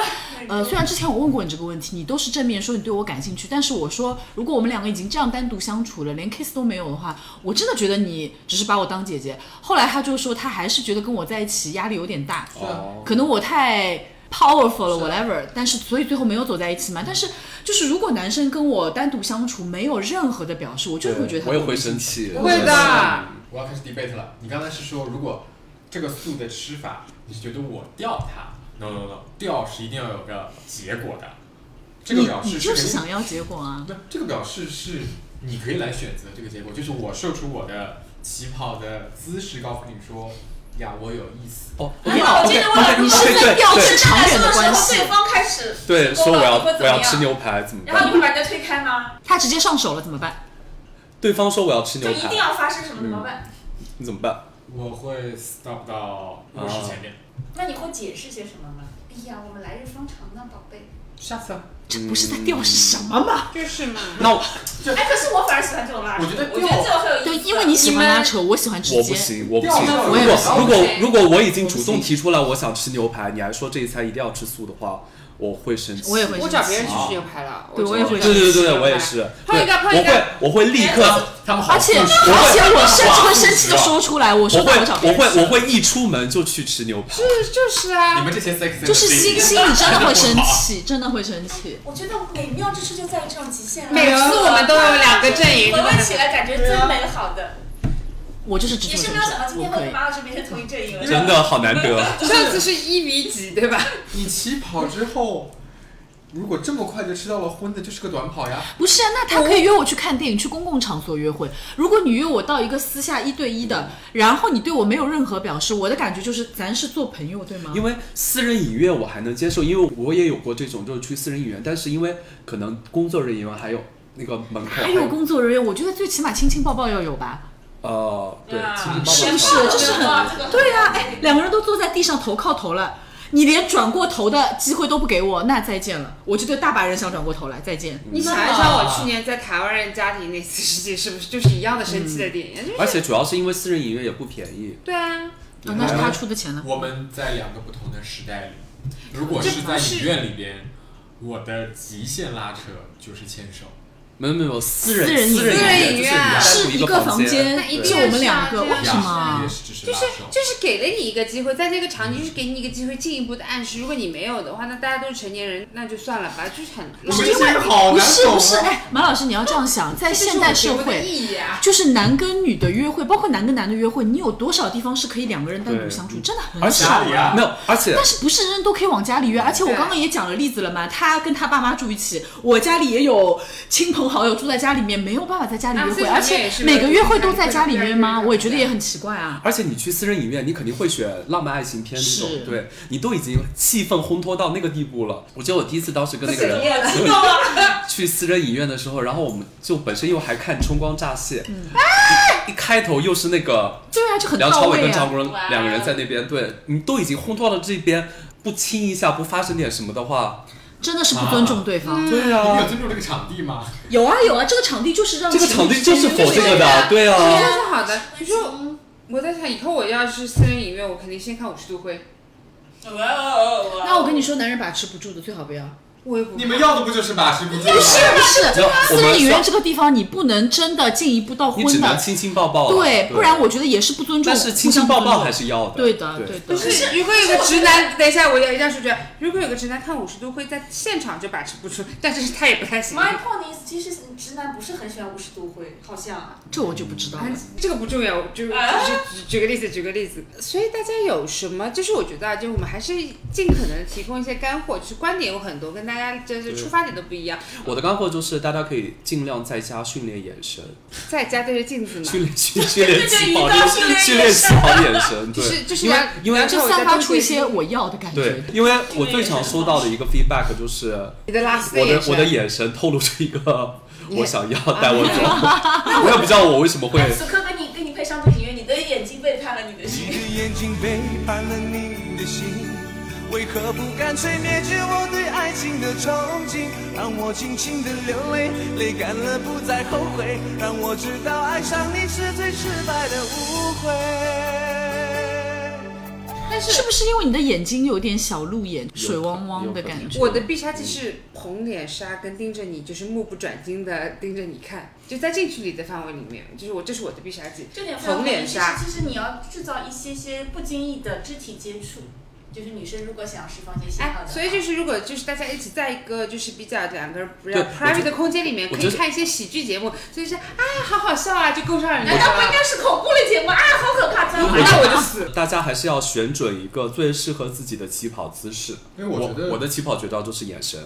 呃，虽然之前我问过你这个问题，你都是正面说你对我感兴趣，但是我说，如果我们两个已经这样单独相处了，连 kiss 都没有的话，我真的觉得你只是把我当姐姐。后来他就说，他还是觉得跟我在一起压力有点大。
哦，
可能我太 powerful 了，whatever，但是所以最后没有走在一起嘛。但是就是如果男生跟我单独相处没有任何的表示，我就会觉得他
我也会。生气。
会的
我要开始 debate 了。你刚才是说，如果这个素的吃法，你是觉得我吊它？No No No，吊是一定要有个结果的。这个表示
你就是想要结果啊。
那这个表示是你可以来选择这个结果，就是我射出我的起跑的姿势，告诉你说呀，我有意思。
哦
没有我记得我
，OK，OK，
你是在调
对
制长远的关系
对。方开始
对，说我要
了你会怎么样
我要吃，牛排怎么
然后你？会把人家推开吗？
他直接上手了怎么办？
对方说我要吃牛排，
一定要发生什么怎么办？
你怎么办？
我会 stop 到卧室前面。
那你会解释些什么吗？哎呀，我们来日方长呢，宝贝。
下次啊，
这不是在吊是什么吗？
就是嘛。
那我
哎，可是我反而喜欢这种拉扯，
我觉得
我觉得这种很有意思。
对，因为你喜欢拉扯，我喜欢直接。
我不行，我不行。如果如果如果我已经主动提出来我想吃牛排，你还说这一餐一定要吃素的话，我会生气。
我也会生气。
我找别人去吃牛排了，
对我也会
对对对对，我也是。
碰一个碰一
我会
个，
我会立刻，
他们好
而且而且我甚至会生气的说出来，我说那我找别
我会我会一出门就去吃牛排。
是就是啊
你，们这些 sex
就是心心里 真的会生气，真的会生气。
我觉得美妙之处就在于这种极限了。
每次我们都有两个阵营，
回味起来感觉最美好的。
我就是直球成
也是没有想到
战，我可以
今天和马。老师变成同一阵营了。
真的好难得。
上次是一比几对吧？
你起跑之后，如果这么快就吃到了荤的，就是个短跑呀。
不是啊，那他可以约我去看电影，去公共场所约会。如果你约我到一个私下一对一的，然后你对我没有任何表示，我的感觉就是咱是做朋友，对吗？
因为私人影院我还能接受，因为我也有过这种，就是去私人影院，但是因为可能工作人员还有那个门口
还有工作人员，我觉得最起码亲亲抱抱要有吧？
呃，对，
是不是这是很对呀、哎，两个人都坐在地上头靠头了，你连转过头的机会都不给我，那再见了。我就对大把人想转过头来，再见。
你想一想，我去年在台湾人家庭那次事情，是不是就是一样的生气的点？就是
而且主要是因为私人影院也不便宜。
对啊，
啊，那是他出的钱呢。
我们在两个不同的时代里，如果是在影院里边，我的极限拉扯就是牵手。
没有没有，私人
私人影
人
院
影院是一
一个房
间，
那一定
就我们两个，为什么
就是。就是给了你一个机会，在这个场景就是给你一个机会进一步的暗示。如果你没有的话，那大家都是成年人，那就算了吧，就是很
我们这些人好
不
难
是不是，
啊。
哎，马老师，你要这样想，在现代社会。就是男跟女的约会，包括男跟男的约会，你有多少地方是可以两个人单独相处？真的很少
家里啊
没有，而且
但是不是人人都可以往家里约，而且我刚刚也讲了例子了嘛，他跟他爸妈住一起，我家里也有亲朋好友住在家里面，没有办法在家里约会，
啊
而且每个约会都在家里约吗？我也觉得也很奇怪啊。
而且你去私人影院，你肯定会选浪漫爱情片那种，对你都已经气氛烘托到那个地步了。我记得我第一次当时跟那个人。去私人影院的时候，然后我们就本身又还看《春光乍泄》
嗯
一，一开头又是那个
对啊，就很
梁朝伟。跟张国荣两个人在那边，对你都已经烘托到这边，不亲一下，不发生点什么的话，
真的是不尊重对方。
对
你有
啊，
尊重这个场地吗？
有啊有啊，这个场地就是让
这个场地就是否这个
对
的，对
这
啊，
是好的。你说，我在想以后我要是私人影院，我肯定先看五十度灰。
那我跟你说，男人把持不住的，最好不要。
我也不
你们要的不就是把持不住吗？
不是不是，私人影院这个地方，你不能真的进一步到婚的，
只能亲亲抱抱了，
对，不然我觉得也是不尊重。
但是亲亲抱抱还是要的，
对的，
对。
不是，如果有个直男，等一下，我要一定要说句，如果有个直男看五十度会，在现场就把持不住，但是他也不太行。
My point is，其实直男不是很喜欢五十度灰，好像。
这我就不知道了
啊。这个不重要，就举举个例子，举个例子。所以大家有什么？就是我觉得啊，就我们还是尽可能提供一些干货，就是观点有很多，跟大家就是出发点都不一样。
我的干货就是大家可以尽量在家训练眼神，
在家对着镜子嘛，
训练训训练 起好
这就引导训练
训练起好眼神，对，
就是就是
因为
梁
因为
就散发出一些我要的感觉
对。，因为我最常收到的一个 feedback 就是
你的拉丝
我的
眼神
我的眼神透露出一个
你
我想要 带我走，我也不知道我为什么会
此刻跟你跟你配上这个音乐，你的眼睛背叛了你的
你
心。
的眼睛背叛了你的心，为何不干脆灭绝我对爱情的憧憬？让我尽情的流泪，泪干了不再后悔，让我知道爱上你是最失败的误会。
但是
是不是因为你的眼睛有点小鹿眼、水汪汪的感觉？
我的必杀技是红脸杀，跟盯着你，就是目不转睛的盯着你看，就在近距离的范围里面，就是我这是我的必杀技。
这点非常
捧
同意其实
脸杀，
其实你要制造一些些不经意的肢体接触，就是女生如果想释放一些信号的，
哎所以就是如果就是大家一起在一个就是比较两个人比
对
较 private 的空间里面，可以看一些喜剧节目，所以是啊好好笑啊，就够上人家
难道不应。该是恐怖类节目啊？好可怕！真
那我就死。
大家还是要选准一个最适合自己的起跑姿势。
因为我觉得
我的起跑绝招就是眼神，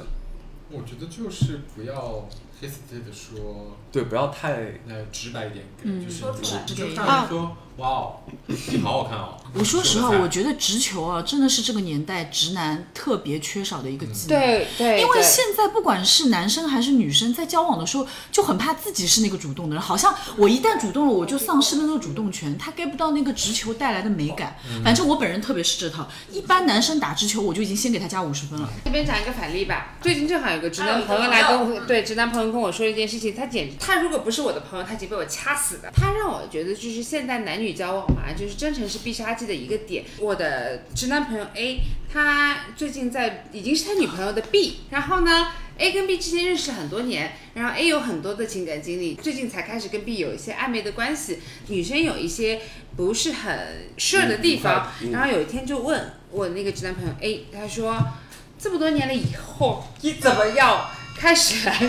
我觉得就是不要 hesitate 的说，
对，不要太
呃，直白一点，
嗯
就是
说出来
就
直给
上来说，哇哦，你好好看哦。
我说实话，我觉得直球啊，真的是这个年代直男特别缺少的一个技能。
对对，
因为现在不管是男生还是女生，在交往的时候就很怕自己是那个主动的人，好像我一旦主动了，我就丧失了那个主动权，他 get 不到那个直球带来的美感。反正我本人特别是这套，一般男生打直球，我就已经先给他加五十分了。
这边讲一个反例吧，最近正好有个直男朋友来跟我，对直男朋友跟跟我说一件事情，他简直，他如果不是我的朋友，他已经被我掐死的。他让我觉得就是现在男女交往嘛，就是真诚是必杀技的一个点。我的直男朋友 A，他最近在已经是他女朋友的 B，然后呢，A 跟 B 之间认识很多年，然后 A 有很多的情感经历，最近才开始跟 B 有一些暧昧的关系。女生有一些不是很 sure 的地方，
嗯
然后有一天就问我那个直男朋友 A，他说这么多年了以后，你怎么要开始来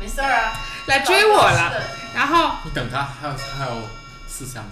没事儿啊，
来追我了？然后
你等他，还有还有四项呢。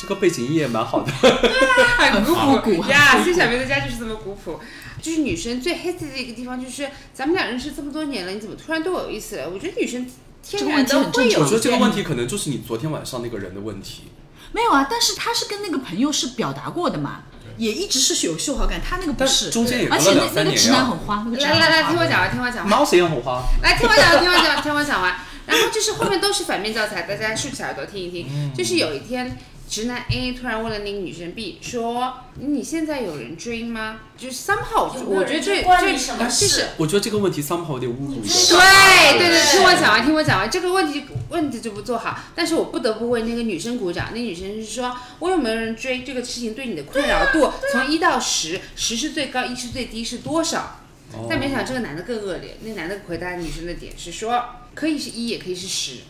这个背景音也蛮好的。
很古
朴古
朴呀，所以小明的家就是这么古朴。就是女生最 hate 的一个地方，就是咱们俩认识这么多年了，你怎么突然对我有意思了？我觉得女生天然都会有
我觉得这个问题可能就是你昨天晚上那个人的问题。
没有啊，但是他是跟那个朋友是表达过的嘛，也一直是有秀好感，他那个不是，
中间
而且那那个直。男很花，那个直
来来来，
男很花
听我讲完，听我讲完。
猫谁也很花。
来听我讲完，听我讲完，听我讲完。然后就是后面都是反面教材，大家竖起耳朵听一听。就是有一天，直男 A 突然问了那个女生 B 说：“你现在有人追吗？”就是 somehow，我觉得这这
什么
就是
我觉得这个问题 somehow 有点侮辱人。
对对对，
对
听我讲完，听我讲完，这个问题问题就不做好，但是我不得不为那个女生鼓掌。那女生是说，我有没有人追这个事情对你的困扰度从一到十，十是最高，一是最低，是多少？但没想到这个男的更恶劣，那男的回答女生的点是说，可以是一，也可以是十。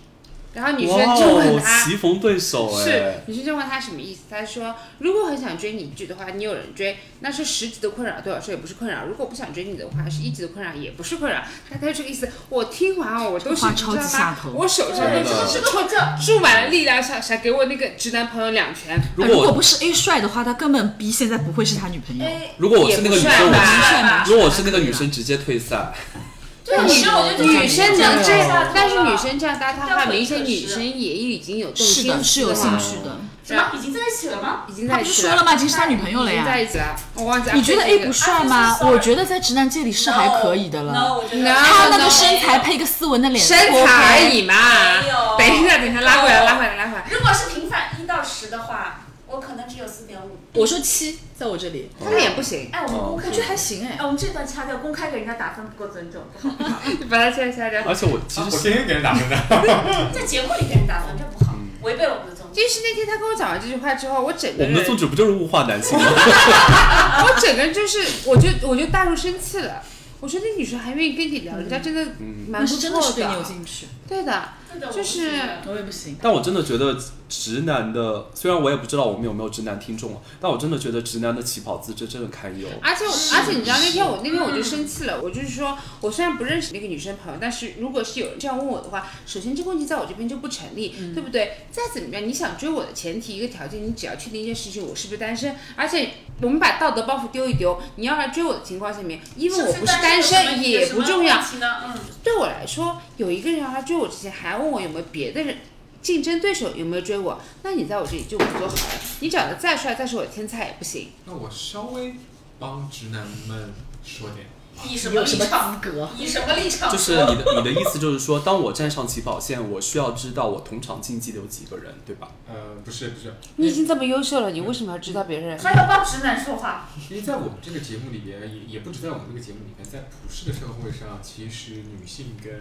然后女生就问
哦，
他，
棋逢对手
是
哎。
女生就问他什么意思？他说，如果很想追你一句的话，你有人追，那是十级的困扰，对我来说也不是困扰；如果不想追你的话，是一级的困扰，也不是困扰。他他就这个意思。我听完哦，我都是你知道吗？我手上
的
是注注满了力量，想想给我那个直男朋友两拳。
如果
如果不是 A 帅的话，他根本 B 现在不会是他女朋友。
哎，
如果我是那个女生，
也不帅吧
我如果我是那个女生，直接退赛。
对女生我觉得
女生能这
这
样，但是女生这样搭的话，明显女生也已经有动
是的，
心
是有兴趣的。
什么已经在一起了吗？
已经在一起了
不是说了吗？已经是他女朋友了
呀在
呀。
一起了。我忘记。
你觉得 A 不帅吗我觉得在直男界里是还可以的了。
我觉得
No
他那个身材配个斯文的脸，
身材而已嘛
没有。
等一下，等一下，拉回来，拉回来，拉回来。
如果是平反一到十的话，我可能只有四点五。
我说七，在我这里，
他脸不行，
哎，我们公开
我觉得还行哎
哎，。我们这段掐掉，公开给人家打分不够尊重，不好
把他切下掉。
而且我其
我
实
天天给人打分的。
在节目里给人打分，这不好，违背我们的宗旨。
就是那天他跟我讲完这句话之后，我整个人
我们的宗旨不就是物化男性吗？
我整个人就是，我就我就大入生气了。我说那女生还愿意跟你聊，人家真的蛮不错
真的是对你有兴趣，
对的，就是
我也不行。
但我真的觉得直男的，虽然我也不知道我们有没有直男听众啊，但我真的觉得直男的起跑姿这真的堪忧。
而且我而且你知道那天我那天我就生气了，我就是说我虽然不认识那个女生朋友，但是如果是有人这样问我的话，首先这个问题在我这边就不成立，对不对？再怎么样，你想追我的前提一个条件，你只要确定一件事情，我是不是单身，而且我们把道德包袱丢一丢，你要来追我的情况下面，因为我不是单身也不重要，对我来说，有一个人要来追我之前，还要问我有没有别的人竞争对手有没有追我，那你在我这里就不做好了。你长得再帅，再是我的天才也不行。
那我稍微帮直男们说点，
以什么立场？
格？
以什么立场？
就是你的你的意思就是说，当我站上起跑线，我需要知道我同场竞技的有几个人，对吧？
呃，不是不是，
你已经这么优秀了，你为什么要知道别人？
还要帮直男说话？
因为在我们这个节目里边，也也不止在我们这个节目里边，在普世的社会上，其实女性跟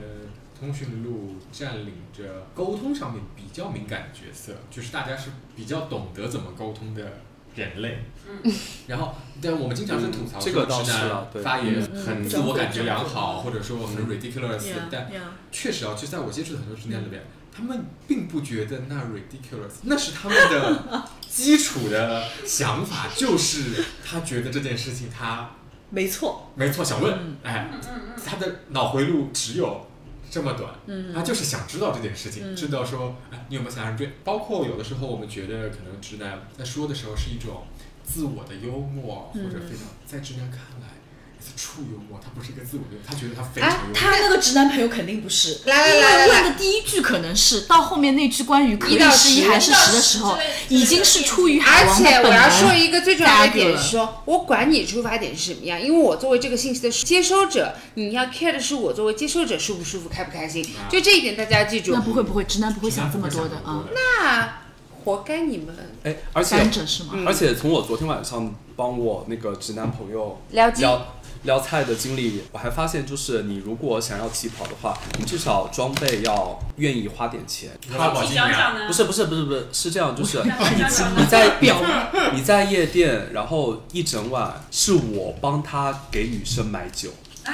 通讯录占领着沟通上面比较敏感的角色，就是大家是比较懂得怎么沟通的人类。
嗯，
然后，但我们经常是吐槽
嗯这个
说直
倒是啊
男
对。
发言
嗯
很自我感觉良好，
嗯。
或者说很 ridiculous，但确实啊，就在我接触的很多直男里面，他们并不觉得那 ridiculous，那是他们的基础的想法，就是他觉得这件事情他
没错，
没错想问，
嗯。
哎，他的脑回路只有这么短，
嗯
他就是想知道这件事情，
嗯
知道说，哎，你有没有想让人追？包括有的时候我们觉得可能直男在说的时候是一种自我的幽默，或
嗯
者非常在直男看来。是处幽默，他不是一个自我幽默，他觉得他非
哎
常幽默。
他那个直男朋友肯定不是，
来来
因
来来来
为问的第一句可能是到后面那句关于可以
一到
是一
十
还是十的时候，已经是出于海
而
王的本
且我要说一个最重要的点是说，我管你出发点是什么样，因为我作为这个信息的接收者，你要 care 的是我作为接收者舒不舒服、开不开心，就这一点大家要记住
那。不会不会，直男不会想这么多的啊
直男不会想这么多。的
那活该你们
哎，而且
是吗？
嗯
而且从我昨天晚上帮我那个直男朋友聊撩菜的经历，我还发现就是你如果想要起跑的话，你至少装备要愿意花点钱。不是不是不是不是是这样，就是你在表你在夜店，然后一整晚是我帮他给女生买酒啊？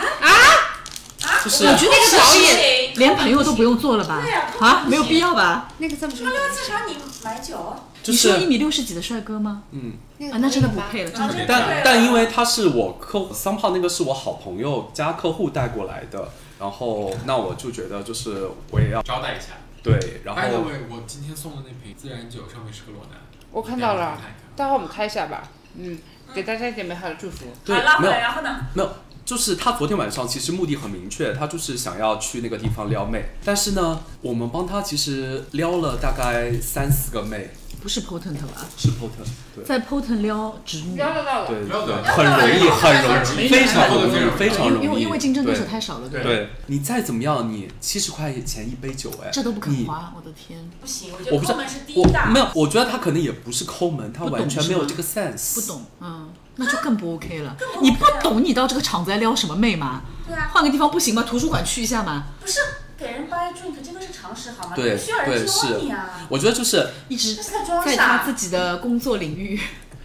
啊？就是
我
觉得
那个
导
演
连朋友都不用做了吧？啊，没有必要吧？
那个这么说
他，撩机场你买酒，
就是
你说一米六十几的帅哥吗？
嗯，
啊，那真的不配了，真的不配。
但但因为他是我客户，三炮那个是我好朋友加客户带过来的，然后那我就觉得就是我也要
招待一下。
对，然
By the
后
way，我今天送的那瓶自然酒上面是个裸男，
我看到了待会儿我们开一下吧。嗯，给大家一点美好的祝福。
对没有
然后呢？
没有，就是他昨天晚上其实目的很明确，他就是想要去那个地方撩妹，但是呢，我们帮他其实撩了大概三四个妹，
不是 potent 吧？
是 potent，对。
在 potent 撩直女，
撩得到了，
对很容易，很容易，非常容易，非常容易。
因为因为竞争对手太少了，对吧？
对你再怎么样，你七十块钱一杯酒，哎，
这都不肯花，我的天，
不行，我觉得抠门是第
我
一大。
没有，我觉得他可能也不是抠门，他完全没有这个 sense。
不。懂，嗯，那就更不 OK 了。
不
你不
OK 啊
懂，你到这个场子来撩什么妹嘛？
对啊，
换个地方不行吗？图书馆去一下嘛？
不是给人 buy drink，这个是常识好吗？
对
需要人
对
去问
是
你啊。
我觉得就是，
一直
在
他自。己的工作领域，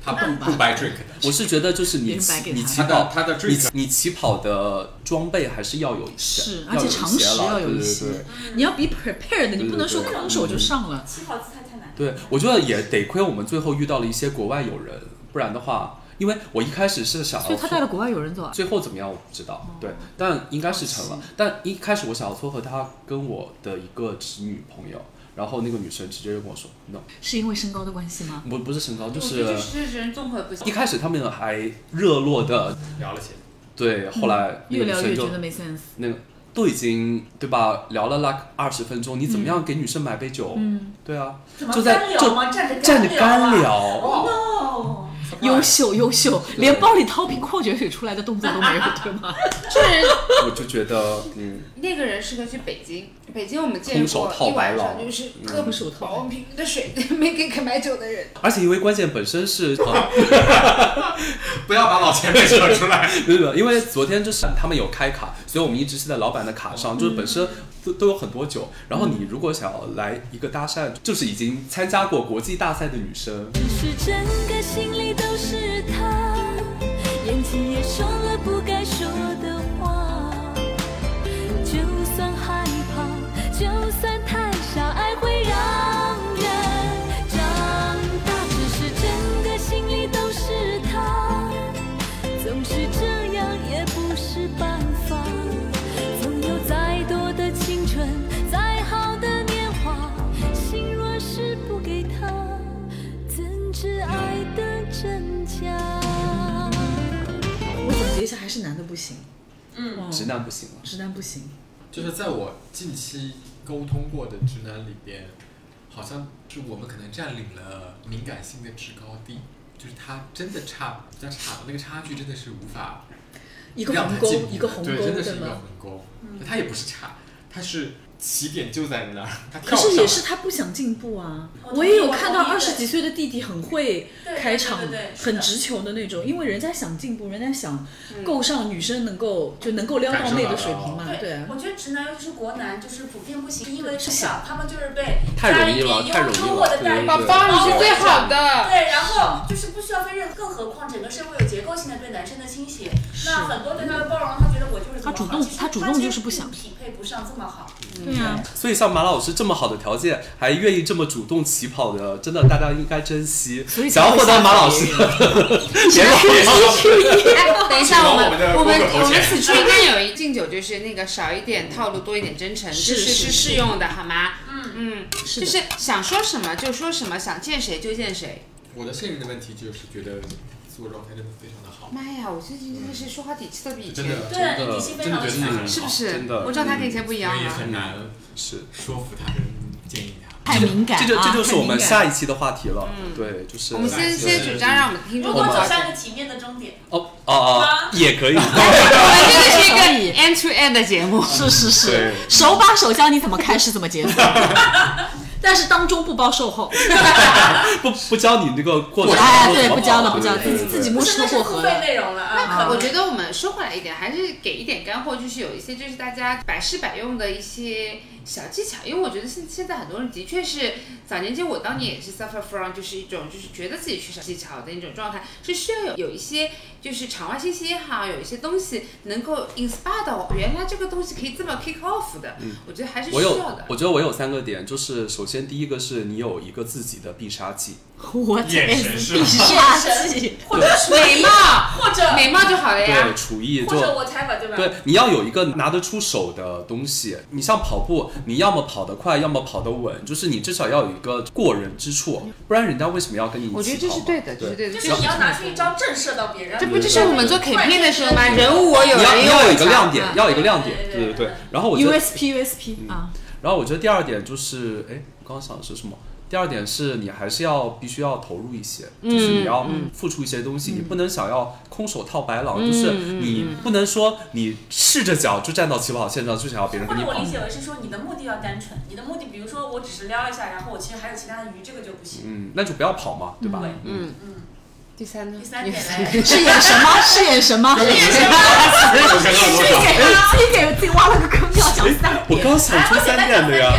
他不 不 buy drink，
我是觉得就是你你起跑
他的
你
drink
你起跑的装备还是要有一些，
是，而且常识要有一些。你要 be prepared，你不能说空手就上了。
起跑姿态太难。
对，我觉得也得亏我们最后遇到了一些国外友人，不然的话，因为我一开始是想要
所以他带了国外友人走啊。
最后怎么样我不知道，对，但应该是成了。但一开始我想要撮合他跟我的一个侄女朋友，然后那个女生直接就跟我说 no，
是因为身高的关系吗？
不不是身高，就是
就是人综合不行
一。开始他们还热络的，
聊了些。
对，后来那
越
个女生就
聊越觉得没 sense。
那个都已经对吧，聊了 like 二十分钟，你怎么样给女生买杯酒？
嗯，
对啊，
怎么
就在就
干聊吗？站着
站着干
聊啊。
聊，
哦，
优秀优秀，连包里掏瓶矿泉水出来的动作都没有，对吗？
这人
我就觉得嗯，
那个人适合去北京，北京我们见过一晚上就是喝
空手套
保温瓶的水，没给肯买酒的人。
而且因为关键本身是。呃
不要把老前辈扯出来。
对对，因为昨天就是他们有开卡，所以我们一直是在老板的卡上，就是本身都都有很多酒。然后你如果想要来一个搭讪，就是已经参加过国际大赛的女生，
只是整个心里都是他，眼睛也说了不该说的话。就算害怕，就算太是
男的不行，
嗯，
直男不行了。
直男不行。
就是在我近期沟通过的直男里边，好像是我们可能占领了敏感性的制高地，就是他真的差比较差，那个差距真的是无法
一个鸿沟
让他进，步对，
一个鸿沟，
真的是一个？鸿沟。他也不是差，他是起点就在那儿，他
可是也是他不想进步啊
我！
也有看到二十几岁的弟弟很会开场很直球的那种，因为人家想进步，人家想
嗯
够上女生能够就能够撩到妹的水平嘛，对啊。
我觉得直男尤其是国男，就是普遍不行，因为从
是
小他们就是被
太容易了
家里面
太容易
用优渥
了
的待遇
对对对
宝宝，你是最好的。
对，然后就是不需要分任，更何况整个社会有结构性的对男生的倾斜，那很多对他的包容，他觉得我就是这么
他主动
好其实
他主动就是不想
匹配不上这么好。
对啊，
所以像马老师这么好的条件，还愿意这么主动起跑的，真的大家应该珍惜。想要获得马老师的，别老
哎，等一下，我们
我们
我们此处应该有一敬酒，就是那个少一点套路，多一点真诚，是
是是
是。适用的，好吗？
嗯，
嗯，
是
就是想说什么就说什么，想见谁就见谁。
我的现任的问题就是觉得自我状态真的非常的好，
妈呀，我最近真的是说话底气都比以前
真，的
对底气非常的强。
是不是？
真的
我状态跟以前不一样
所以也
了。
很难
是。
说服他跟建议他。
太敏感啊，
这就这就是我们下一期的话题了。
嗯
对，就是
我们先先主张让我们听众。
走向一个体面的终点，
哦哦哦，也可以。
我们这个是一个 end to end 的节目。
是是是，手把手教你怎么开始，怎么结束。但是当中不包售后。
不不教你那个过程。
哎，对，不教了，不教自己自己摸石头
不是那是付
过河了。
费内容了
那
啊。
可我觉得我们说回来一点，还是给一点干货，就是有一些就是大家百试百用的一些小技巧，因为我觉得现现在很多人的确是早年间我当年也是 suffer from 就是一种就是觉得自己缺少技巧的那种状态，是需要有有一些就是场外信息也好，有一些东西能够 inspire 到，原来这个东西可以这么 kick off 的，我觉得还是需
我有
要的，。
我觉得我有三个点，就是首先第一个是你有一个自己的必杀技，
我
眼神是
必
吧
杀技。
或者
美貌，
或者
美貌就好了呀
对，。厨艺就
或者 whatever 对吧？
对，你要有一个拿得出手的东西。你像跑步，你要么跑得快，要么跑得稳，就是你至少要有一个过人之处，不然人家为什么要跟你一起跑嘛？
我觉得这是对的，这是对的。
就是你要拿出一招震慑到别人。
这不就是我们做 campaign 的时候吗？人物我有，
你要
人
你要有一个亮点，要有一个亮点，
对对对
对对对。然后我觉得
，USP USP 啊，
然后我觉得第二点就是，哎，我刚刚想的是什么？第二点是你还是要必须要投入一些，就是你要付出一些东西，你不能想要空手套白狼，就是你不能说你赤着脚就站到起跑线上就想要别人跟你跑
或者我理。解为是说你的目的要单纯，你的目的比如说我只是撩一下，然后我其实还有其他的鱼，这个就不行。
嗯，那就不要跑嘛，对吧？
对，
嗯，
嗯。
第三呢？
第三点嘞，
是演什么？是演什么？
我想到多少？
给自己给自己挖了个坑，要讲三点。
我刚想出三点的呀。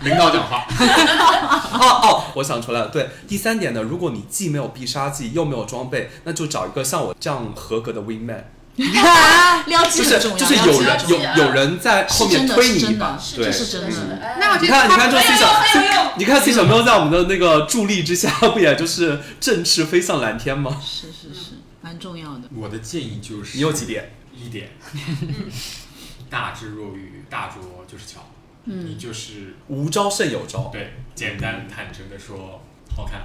领导讲话，
哦哦，我想出来了。对，第三点呢，如果你既没有必杀技又没有装备，那就找一个像我这样合格的 wingman，
撩机
就是
很重要，
就是有人有有人在后面推你一把，对
这是真的
嗯
那我觉得
你看，你看，这
他
C 小
用，
你看 C 小喵在我们的那个助力之下，不也就是振翅飞向蓝天吗？
是是是，蛮重要的。
我的建议就是
你有几点？
一点，大智若愚，大拙就是巧。你就是
无招胜有招。
对，简单坦诚的说，好看，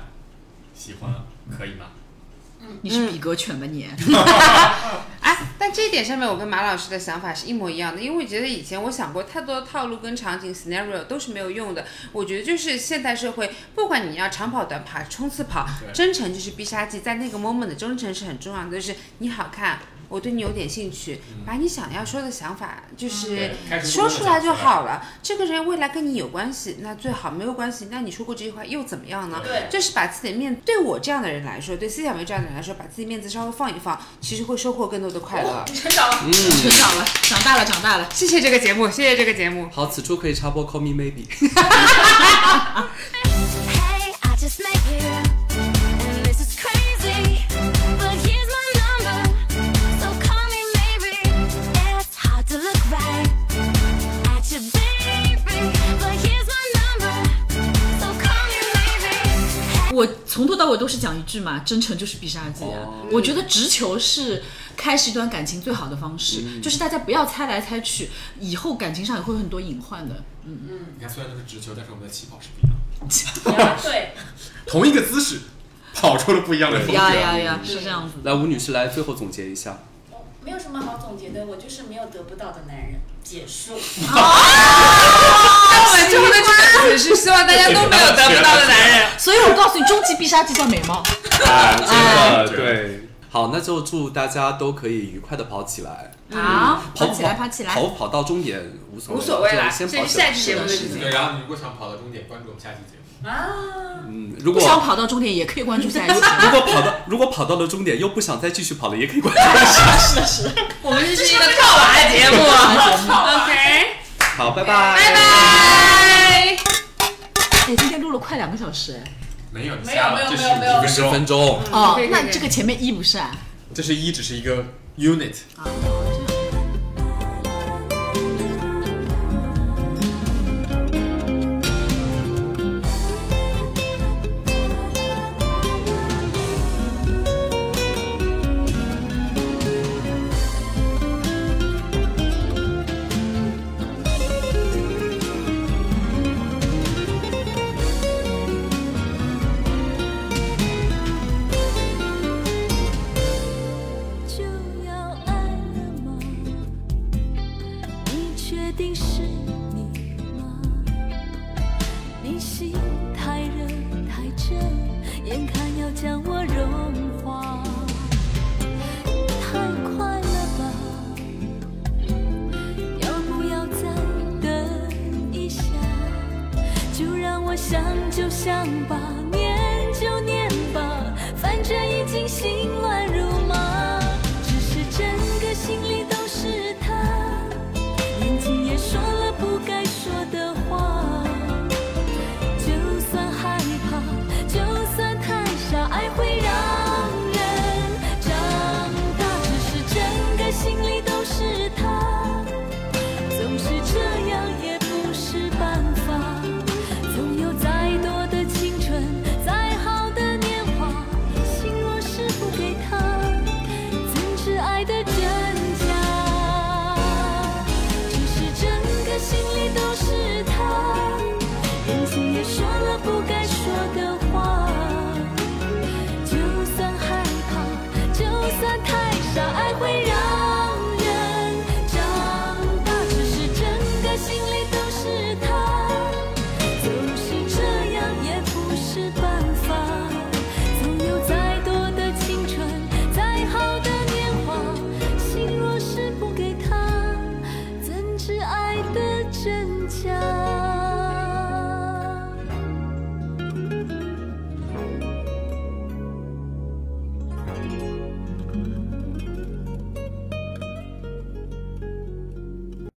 喜欢，可以吗？
你是比格犬吧你？
哎，但这一点上面，我跟马老师的想法是一模一样的，因为我觉得以前我想过太多的套路跟场景 scenario 都是没有用的。我觉得就是现代社会，不管你要长跑、短跑、冲刺跑，
对
真诚就是必杀技，在那个 moment 的真诚是很重要的，就是你好看。我对你有点兴趣，把你想要说的想法就是说出来就好了。这个人未来跟你有关系，那最好；没有关系，那你说过这句话又怎么样呢？
对
就是把自己的面，对我这样的人来说，对思小梅这样的人来说，把自己面子稍微放一放，其实会收获更多的快乐。
你成长了。
嗯，
成长了，长大了，长大了。
谢谢这个节目，谢谢这个节目。
好，此处可以插播 Call Me Maybe。
我从头到尾都是讲一句嘛，真诚就是必杀技啊。
哦
我觉得直球是开始一段感情最好的方式，
嗯
就是大家不要猜来猜去，以后感情上也会有很多隐患的。
嗯嗯你看，虽然都是直球，但是我们的起跑是不一样的，
对，
同一个姿势，跑出了不一样的风格。
呀呀呀，是这样子。
来，吴女士来最后总结一下。
没有什么好总结的，我就是没有得不到的男人。结束。
那我们最后的祝福也是希望大家都没有得不到的男人。
所以我告诉你，终极必杀技叫美貌。
啊，真的
对
对。好，那就祝大家都可以愉快的跑起来。
好，
跑
起来，跑起来。
跑跑到终点无所谓，
无所谓啦
先跑起来
对，然后你如果想跑到终点，关注我们下期节目。
啊，
嗯，如
不
果
想跑到终点也可以关注下一期。
如果跑到如果跑到了终点又不想再继续跑了，也可以关注一下。
我们这是一个跳娃节目。OK，
好，拜拜，
拜拜。
哎，今天录了快两个小时哎。
没有，你
没有
这是
没有没有没有
十
分钟，
哦那这个前面一不是啊？
这是一只是一个 unit。
就像吧，